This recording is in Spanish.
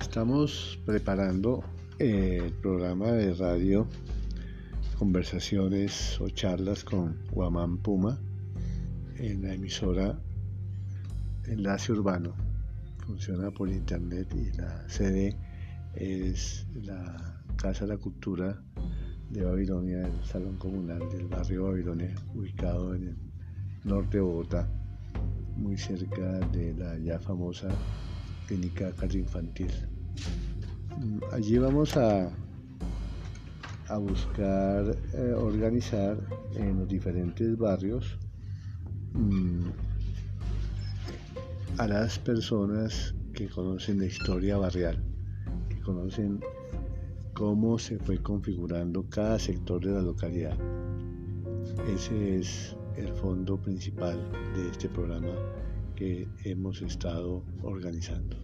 estamos preparando eh, el programa de radio conversaciones o charlas con Guamán Puma en la emisora Enlace Urbano. Funciona por internet y la sede es la Casa de la Cultura de Babilonia, el Salón Comunal del barrio Babilonia, ubicado en el norte de Bogotá, muy cerca de la ya famosa clínica infantil. Allí vamos a a buscar eh, organizar en los diferentes barrios mm, a las personas que conocen la historia barrial, que conocen cómo se fue configurando cada sector de la localidad. Ese es el fondo principal de este programa que hemos estado organizando.